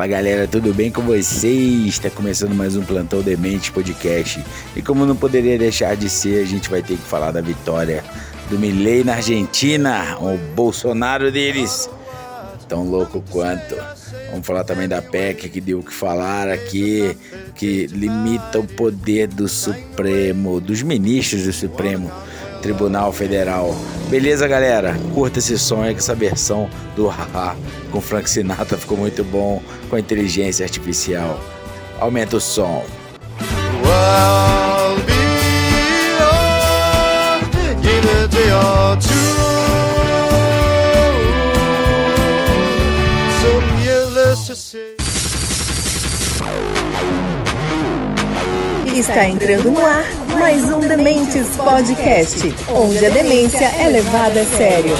Fala galera, tudo bem com vocês? Está começando mais um Plantão Demente Podcast. E como não poderia deixar de ser, a gente vai ter que falar da vitória do Milley na Argentina, o Bolsonaro deles. Tão louco quanto. Vamos falar também da PEC que deu o que falar aqui, que limita o poder do Supremo, dos ministros do Supremo Tribunal Federal. Beleza, galera? Curta esse som aí, que essa versão do Haha com Frank Sinatra ficou muito bom com a inteligência artificial. Aumenta o som. Well, Está entrando no ar mais um Dementes Podcast, onde a demência é levada a sério.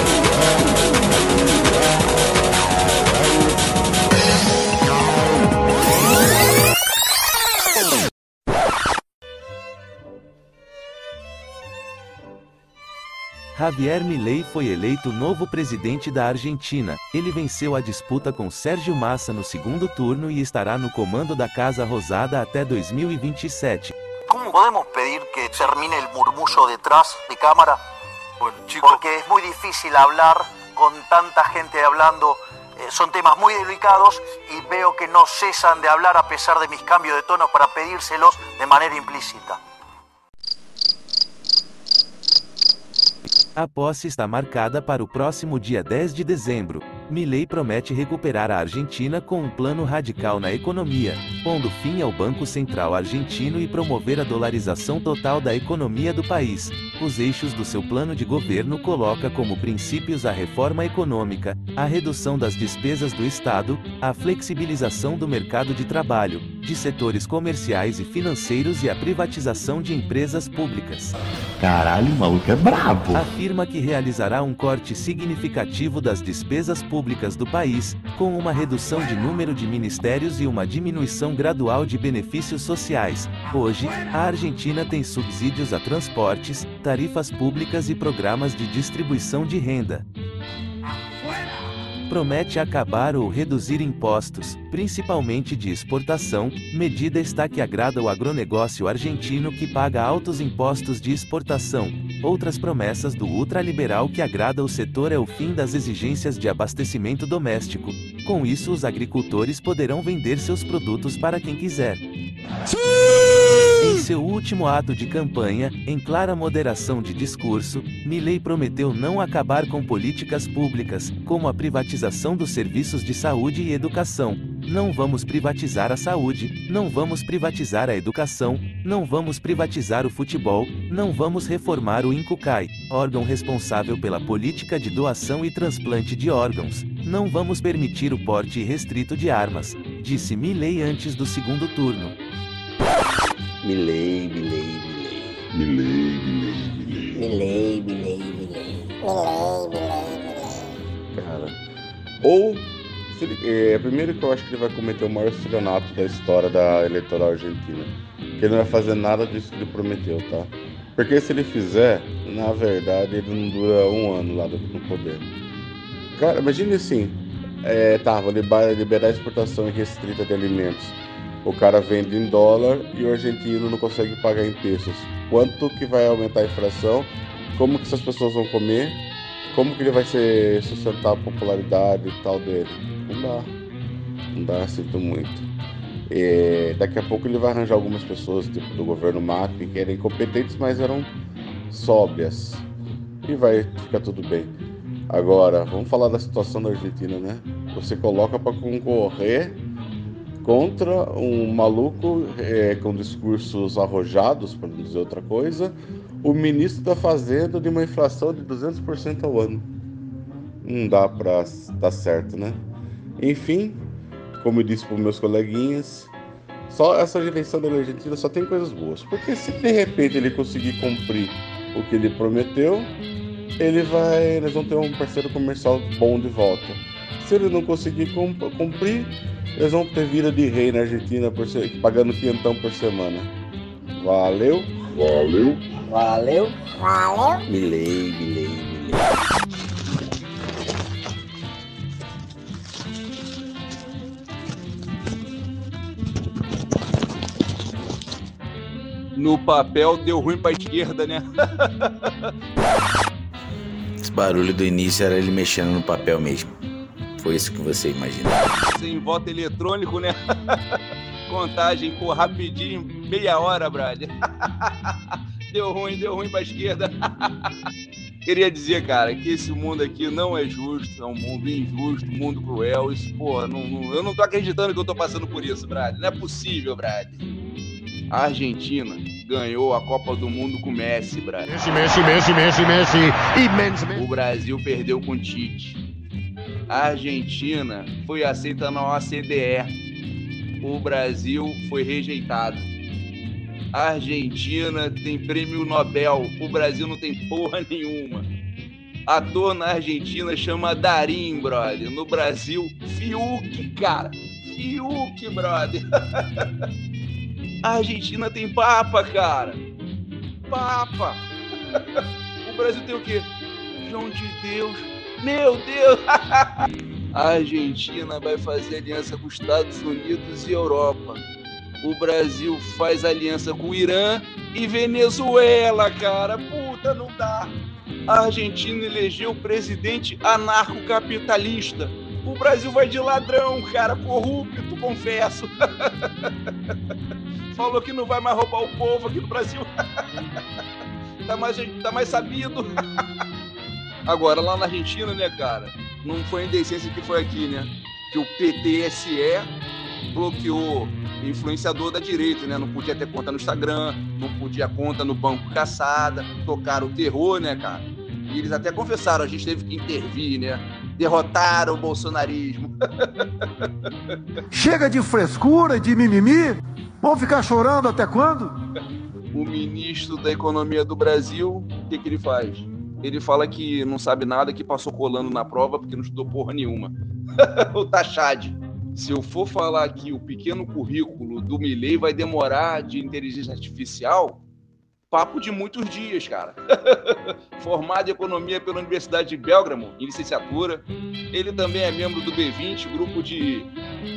Javier Milei foi eleito novo presidente da Argentina. Ele venceu a disputa com Sérgio Massa no segundo turno e estará no comando da Casa Rosada até 2027. ¿Cómo podemos pedir que termine el murmullo detrás de cámara? Porque es muy difícil hablar con tanta gente hablando. eh, son temas muy delicados y veo que no cesan de hablar a pesar de mis cambios de tono para pedírselos de manera implícita. A posse está marcada para o próximo dia 10 de dezembro. Milei promete recuperar a Argentina com um plano radical na economia, pondo fim ao Banco Central argentino e promover a dolarização total da economia do país. Os eixos do seu plano de governo coloca como princípios a reforma econômica, a redução das despesas do Estado, a flexibilização do mercado de trabalho, de setores comerciais e financeiros e a privatização de empresas públicas. Caralho, o maluco é brabo. Afirma que realizará um corte significativo das despesas públicas do país, com uma redução de número de ministérios e uma diminuição gradual de benefícios sociais. Hoje, a Argentina tem subsídios a transportes, tarifas públicas e programas de distribuição de renda promete acabar ou reduzir impostos, principalmente de exportação, medida está que agrada o agronegócio argentino que paga altos impostos de exportação. Outras promessas do ultraliberal que agrada o setor é o fim das exigências de abastecimento doméstico. Com isso, os agricultores poderão vender seus produtos para quem quiser. Em seu último ato de campanha, em clara moderação de discurso, Milei prometeu não acabar com políticas públicas, como a privatização dos serviços de saúde e educação. Não vamos privatizar a saúde, não vamos privatizar a educação, não vamos privatizar o futebol, não vamos reformar o Incucai, órgão responsável pela política de doação e transplante de órgãos. Não vamos permitir o porte restrito de armas, disse Milei antes do segundo turno. Milei, Milei, Milei. Milei, milei, milei. Milei, Milei, Milei. Cara, ou ele- é, primeiro que eu acho que ele vai cometer o maior estelionato da história da eleitoral argentina. Que ele não vai fazer nada disso que ele prometeu, tá? Porque se ele fizer, na verdade, ele não dura um ano lá no poder. Cara, imagine assim, é, tá, vou liber- liberar a exportação irrestrita de alimentos. O cara vende em dólar e o argentino não consegue pagar em pesos. Quanto que vai aumentar a inflação? Como que essas pessoas vão comer? Como que ele vai ser sustentar a popularidade e tal dele? Não dá. Não dá, sinto muito. É, daqui a pouco ele vai arranjar algumas pessoas, tipo do governo Macri, que eram incompetentes, mas eram sóbrias. E vai ficar tudo bem. Agora, vamos falar da situação da Argentina, né? Você coloca para concorrer contra um maluco é, com discursos arrojados, para não dizer outra coisa, o ministro da Fazenda de uma inflação de 200% ao ano. Não dá para dar certo, né? Enfim, como eu disse para meus coleguinhas, Só essa eleição da Argentina só tem coisas boas. Porque se de repente ele conseguir cumprir o que ele prometeu, ele vai. Nós vamos ter um parceiro comercial bom de volta. Se ele não conseguir cumprir, eles vão ter vida de rei na Argentina por ser, pagando quinhentão por semana. Valeu! Valeu! Valeu! Valeu! Milei, milei, milei. No papel deu ruim pra esquerda, né? Esse barulho do início era ele mexendo no papel mesmo. Foi isso que você imaginou. Sem voto eletrônico, né? Contagem, pô, rapidinho, meia hora, brother. deu ruim, deu ruim pra esquerda. Queria dizer, cara, que esse mundo aqui não é justo, é um mundo injusto, um mundo cruel. Isso, pô, não, não, eu não tô acreditando que eu tô passando por isso, Brad. Não é possível, Brad. A Argentina ganhou a Copa do Mundo com Messi, Brad. Messi, Messi, Messi, Messi, Messi. Imenso, O Brasil perdeu com Tite. A Argentina foi aceita na OCDE. O Brasil foi rejeitado. A Argentina tem prêmio Nobel. O Brasil não tem porra nenhuma. Ator na Argentina chama Darim, brother. No Brasil, Fiuk, cara. Fiuk, brother. A Argentina tem papa, cara. Papa. O Brasil tem o quê? João de Deus. Meu Deus! A Argentina vai fazer aliança com os Estados Unidos e Europa. O Brasil faz aliança com o Irã e Venezuela, cara. Puta, não dá. A Argentina elegeu o presidente anarcocapitalista. O Brasil vai de ladrão, cara, corrupto, confesso. Falou que não vai mais roubar o povo aqui no Brasil. tá, mais, tá mais sabido. Agora, lá na Argentina, né, cara? Não foi a indecência que foi aqui, né? Que o PTSE bloqueou influenciador da direita, né? Não podia ter conta no Instagram, não podia conta no banco caçada, tocaram o terror, né, cara? E eles até confessaram, a gente teve que intervir, né? Derrotaram o bolsonarismo. Chega de frescura, de mimimi. Vão ficar chorando até quando? O ministro da Economia do Brasil, o que, que ele faz? Ele fala que não sabe nada, que passou colando na prova porque não estudou porra nenhuma. o Tachad. Se eu for falar que o pequeno currículo do Milley vai demorar de inteligência artificial, papo de muitos dias, cara. Formado em economia pela Universidade de Belgramo, em licenciatura. Ele também é membro do B20, grupo de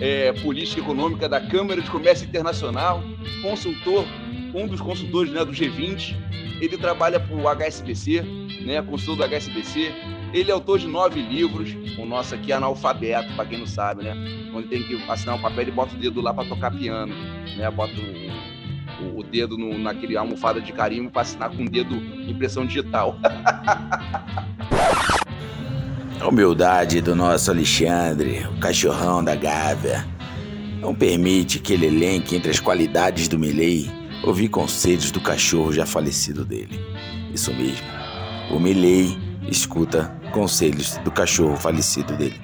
é, política econômica da Câmara de Comércio Internacional, consultor, um dos consultores né, do G20. Ele trabalha para o HSBC, né, consultor do HSBC. Ele é autor de nove livros. O nosso aqui é analfabeto, para quem não sabe, né? Quando tem que assinar um papel, ele bota o dedo lá para tocar piano, né? Bota o, o, o dedo no, naquele almofada de carimbo para assinar com o dedo impressão digital. A humildade do nosso Alexandre, o cachorrão da Gávea, não permite que ele elenque entre as qualidades do Milley ouvir conselhos do cachorro já falecido dele. Isso mesmo. O Milley escuta conselhos do cachorro falecido dele.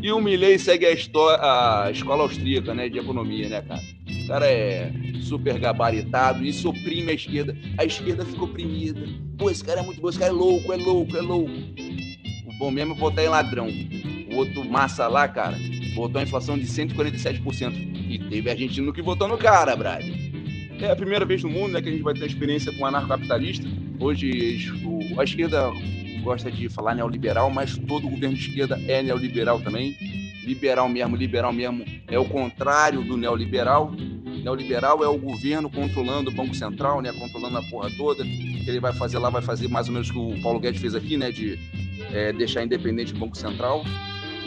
E o Milley segue a, a escola austríaca, né, de economia, né, cara? O cara é super gabaritado e oprime a esquerda. A esquerda fica oprimida. Pô, esse cara é muito bom, esse cara é louco, é louco, é louco. O bom mesmo botar em ladrão. O outro massa lá, cara, botou a inflação de 147%. E teve argentino que votou no cara, Brad. É a primeira vez no mundo né, que a gente vai ter experiência com anarcocapitalista. Hoje o, a esquerda gosta de falar neoliberal, mas todo governo de esquerda é neoliberal também. Liberal mesmo, liberal mesmo é o contrário do neoliberal. Neoliberal é o governo controlando o Banco Central, né, controlando a porra toda. Que ele vai fazer lá, vai fazer mais ou menos o que o Paulo Guedes fez aqui, né, de é, deixar independente o Banco Central.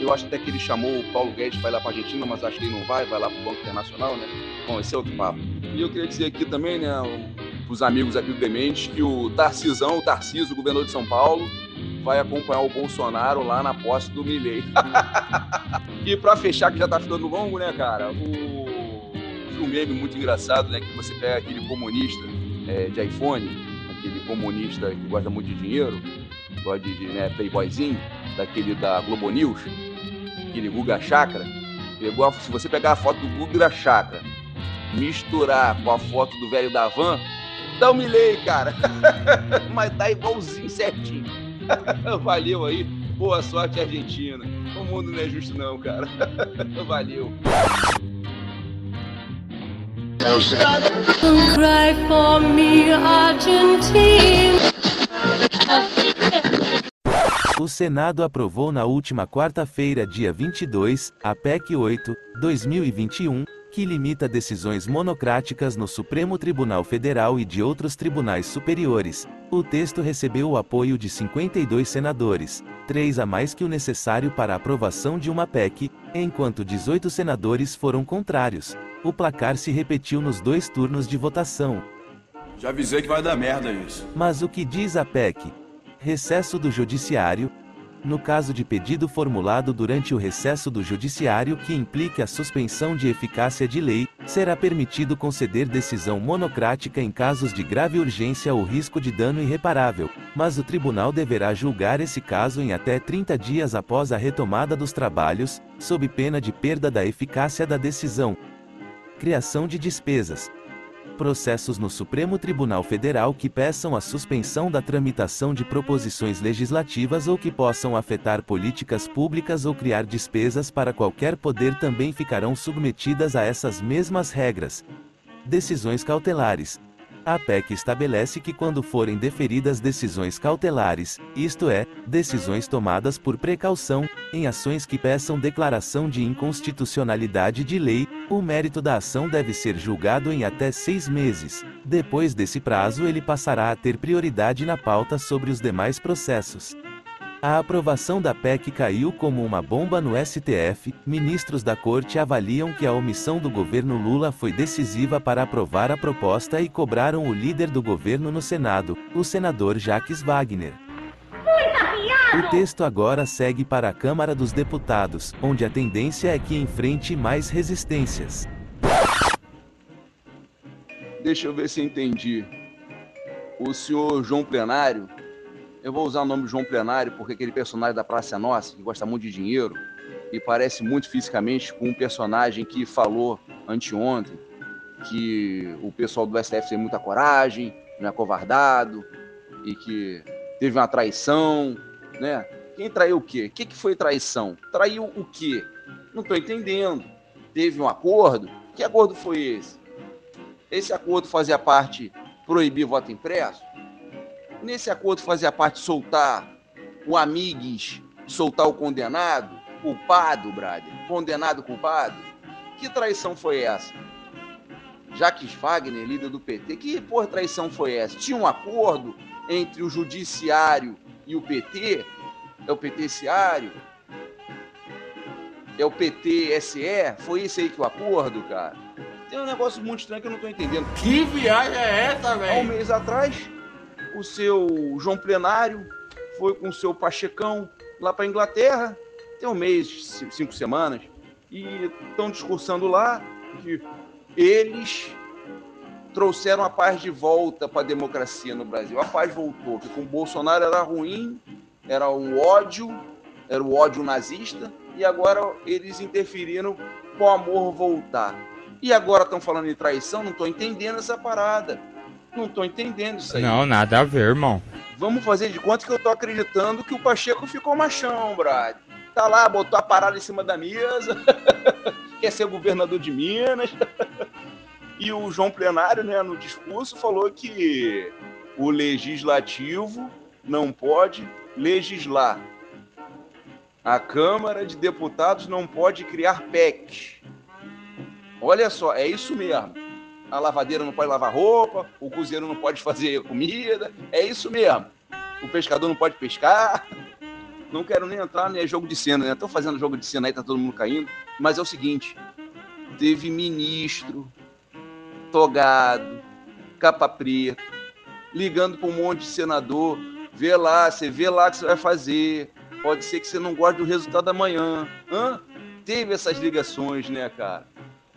Eu acho até que ele chamou o Paulo Guedes para ir lá para a Argentina, mas acho que ele não vai, vai lá para o Banco Internacional, né? Bom, esse é outro papo. E eu queria dizer aqui também, né, os amigos aqui do Demente, que o Tarcisão, o Tarciso, o governador de São Paulo, vai acompanhar o Bolsonaro lá na posse do Milley. e para fechar, que já tá ficando longo, né, cara? O um meme muito engraçado, né? Que você pega aquele comunista é, de iPhone, aquele comunista que gosta muito de dinheiro, gosta de, de né, playboyzinho, daquele da Globo News, aquele Guga Chakra, Pegou a, se você pegar a foto do Gugu da Chakra, misturar com a foto do velho da van, dá um milei, cara. Mas tá igualzinho certinho. Valeu aí. Boa sorte, Argentina. O mundo não é justo, não, cara. Valeu. Cry for me, Argentina. O Senado aprovou na última quarta-feira, dia 22, a PEC 8, 2021, que limita decisões monocráticas no Supremo Tribunal Federal e de outros tribunais superiores. O texto recebeu o apoio de 52 senadores, três a mais que o necessário para a aprovação de uma PEC, enquanto 18 senadores foram contrários. O placar se repetiu nos dois turnos de votação. Já avisei que vai dar merda isso. Mas o que diz a PEC? Recesso do Judiciário. No caso de pedido formulado durante o recesso do Judiciário que implique a suspensão de eficácia de lei, será permitido conceder decisão monocrática em casos de grave urgência ou risco de dano irreparável, mas o tribunal deverá julgar esse caso em até 30 dias após a retomada dos trabalhos, sob pena de perda da eficácia da decisão. Criação de despesas processos no Supremo Tribunal Federal que peçam a suspensão da tramitação de proposições legislativas ou que possam afetar políticas públicas ou criar despesas para qualquer poder também ficarão submetidas a essas mesmas regras. Decisões cautelares. A PEC estabelece que quando forem deferidas decisões cautelares, isto é, decisões tomadas por precaução, em ações que peçam declaração de inconstitucionalidade de lei, o mérito da ação deve ser julgado em até seis meses. Depois desse prazo, ele passará a ter prioridade na pauta sobre os demais processos. A aprovação da PEC caiu como uma bomba no STF. Ministros da corte avaliam que a omissão do governo Lula foi decisiva para aprovar a proposta e cobraram o líder do governo no Senado, o senador Jacques Wagner. O texto agora segue para a Câmara dos Deputados, onde a tendência é que enfrente mais resistências. Deixa eu ver se entendi. O senhor João Plenário eu vou usar o nome João Plenário porque aquele personagem da Praça é Nossa, que gosta muito de dinheiro, e parece muito fisicamente com um personagem que falou anteontem que o pessoal do STF tem muita coragem, não é covardado, e que teve uma traição, né? Quem traiu o quê? O que, que foi traição? Traiu o quê? Não estou entendendo. Teve um acordo? Que acordo foi esse? Esse acordo fazia parte proibir voto impresso? Nesse acordo fazia parte soltar o amigues, soltar o condenado, culpado, brother, condenado, culpado. Que traição foi essa? Jacques Wagner, líder do PT, que por traição foi essa? Tinha um acordo entre o judiciário e o PT? É o PTciário? É o PTSE? Foi esse aí que o acordo, cara? Tem um negócio muito estranho que eu não tô entendendo. Que viagem é essa, velho? Há um mês atrás, o seu João Plenário foi com o seu Pachecão lá para Inglaterra, tem um mês, cinco semanas, e estão discursando lá que eles trouxeram a paz de volta para a democracia no Brasil. A paz voltou, que com o Bolsonaro era ruim, era um ódio, era o ódio nazista, e agora eles interferiram para o amor voltar. E agora estão falando de traição, não estou entendendo essa parada. Não tô entendendo isso aí. Não, nada a ver, irmão. Vamos fazer de conta que eu tô acreditando que o Pacheco ficou machão, Brad. Tá lá, botou a parada em cima da mesa, quer ser governador de Minas. e o João Plenário, né, no discurso, falou que o legislativo não pode legislar. A Câmara de Deputados não pode criar PECs. Olha só, é isso mesmo a lavadeira não pode lavar roupa, o cozinheiro não pode fazer comida. É isso mesmo. O pescador não pode pescar. Não quero nem entrar no jogo de cena, né? Estão fazendo jogo de cena aí, tá todo mundo caindo. Mas é o seguinte: teve ministro, togado, capa preta, ligando para um monte de senador. Vê lá, você vê lá o que você vai fazer. Pode ser que você não goste do resultado amanhã. Hã? Teve essas ligações, né, cara?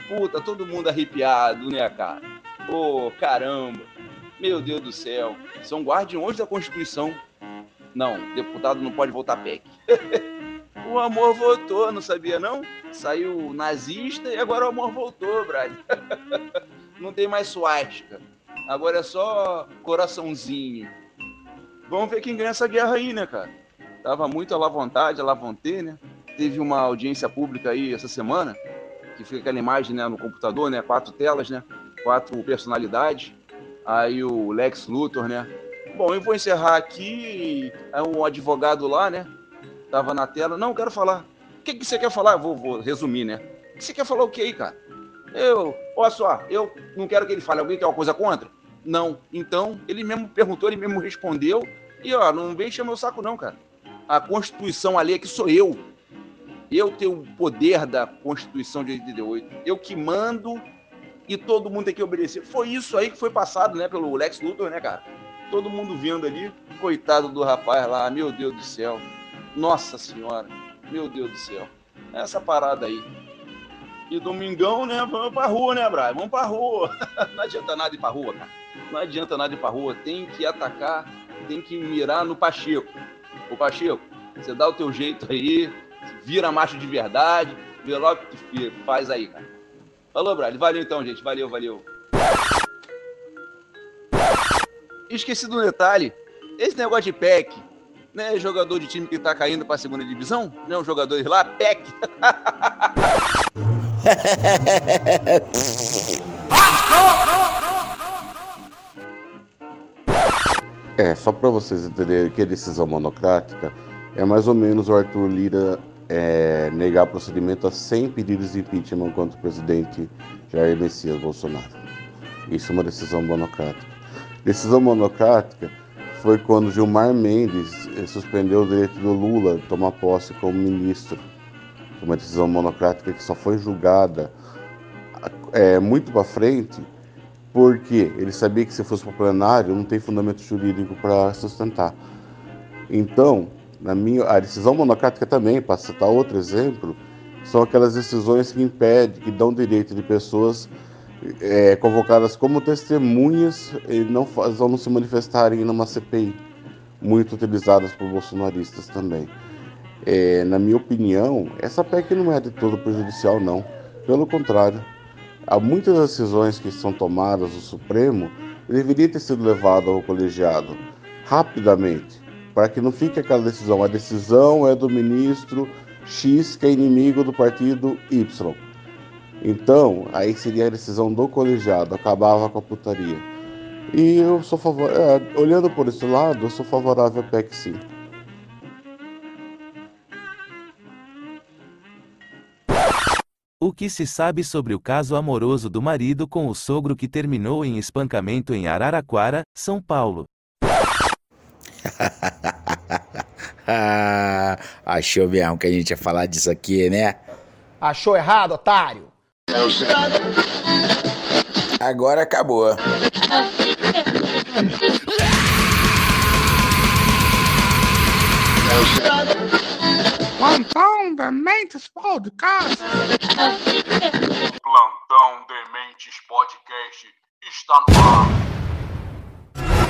Puta, todo mundo arrepiado, né, cara? Ô, oh, caramba. Meu Deus do céu. São guardiões da Constituição. Não, deputado não pode votar PEC. O amor voltou, não sabia não? Saiu nazista e agora o amor voltou, Brad. não tem mais suástica. Agora é só coraçãozinho. Vamos ver quem ganha essa guerra aí, né, cara? Tava muito à la vontade, à la vontade, né? Teve uma audiência pública aí essa semana, que fica aquela imagem né, no computador, né? Quatro telas, né? Quatro personalidades. Aí o Lex Luthor, né? Bom, eu vou encerrar aqui. É um advogado lá, né? Tava na tela. Não, quero falar. O que, que você quer falar? Vou, vou resumir, né? O que você quer falar o que aí, cara? Eu, olha só, eu não quero que ele fale. Alguém quer uma coisa contra? Não. Então, ele mesmo perguntou, ele mesmo respondeu. E, ó, não vem encher meu saco, não, cara. A Constituição ali é que sou eu. Eu tenho o poder da Constituição de 88. Eu que mando e todo mundo tem que obedecer. Foi isso aí que foi passado, né, pelo Lex Luthor, né, cara? Todo mundo vendo ali. Coitado do rapaz lá, meu Deus do céu. Nossa Senhora, meu Deus do céu. Essa parada aí. E domingão, né? Vamos pra rua, né, Brian? Vamos pra rua. Não adianta nada ir pra rua, cara. Não adianta nada ir pra rua. Tem que atacar, tem que mirar no Pacheco. Ô Pacheco, você dá o teu jeito aí, vira macho de verdade, vê logo que faz aí, cara. Falou, Brian. Valeu então, gente. Valeu, valeu. Esqueci do detalhe. Esse negócio de PEC, né? Jogador de time que tá caindo pra segunda divisão, né? Um jogador lá, PEC. É, só para vocês entenderem que a decisão monocrática é mais ou menos o Arthur Lira é, negar procedimento a 100 pedidos de impeachment contra o presidente Jair Messias Bolsonaro. Isso é uma decisão monocrática. Decisão monocrática foi quando Gilmar Mendes eh, suspendeu o direito do Lula de tomar posse como ministro. Uma decisão monocrática que só foi julgada é, muito para frente, porque ele sabia que se fosse para o plenário não tem fundamento jurídico para sustentar. Então, na minha, a decisão monocrática também, para citar outro exemplo, são aquelas decisões que impedem, que dão direito de pessoas é, convocadas como testemunhas e não, não se manifestarem numa CPI, muito utilizadas por bolsonaristas também. É, na minha opinião, essa PEC não é de todo prejudicial, não. Pelo contrário, há muitas decisões que são tomadas no Supremo deveria ter sido levado ao colegiado rapidamente, para que não fique aquela decisão. A decisão é do ministro X, que é inimigo do partido Y. Então, aí seria a decisão do colegiado, acabava com a putaria. E eu sou favor... É, olhando por esse lado, eu sou favorável à PEC sim. O que se sabe sobre o caso amoroso do marido com o sogro que terminou em espancamento em Araraquara, São Paulo? Achou mesmo que a gente ia falar disso aqui, né? Achou errado, otário? Agora acabou. Plantão Dementes Podcast. Plantão Dementes Podcast está no ar.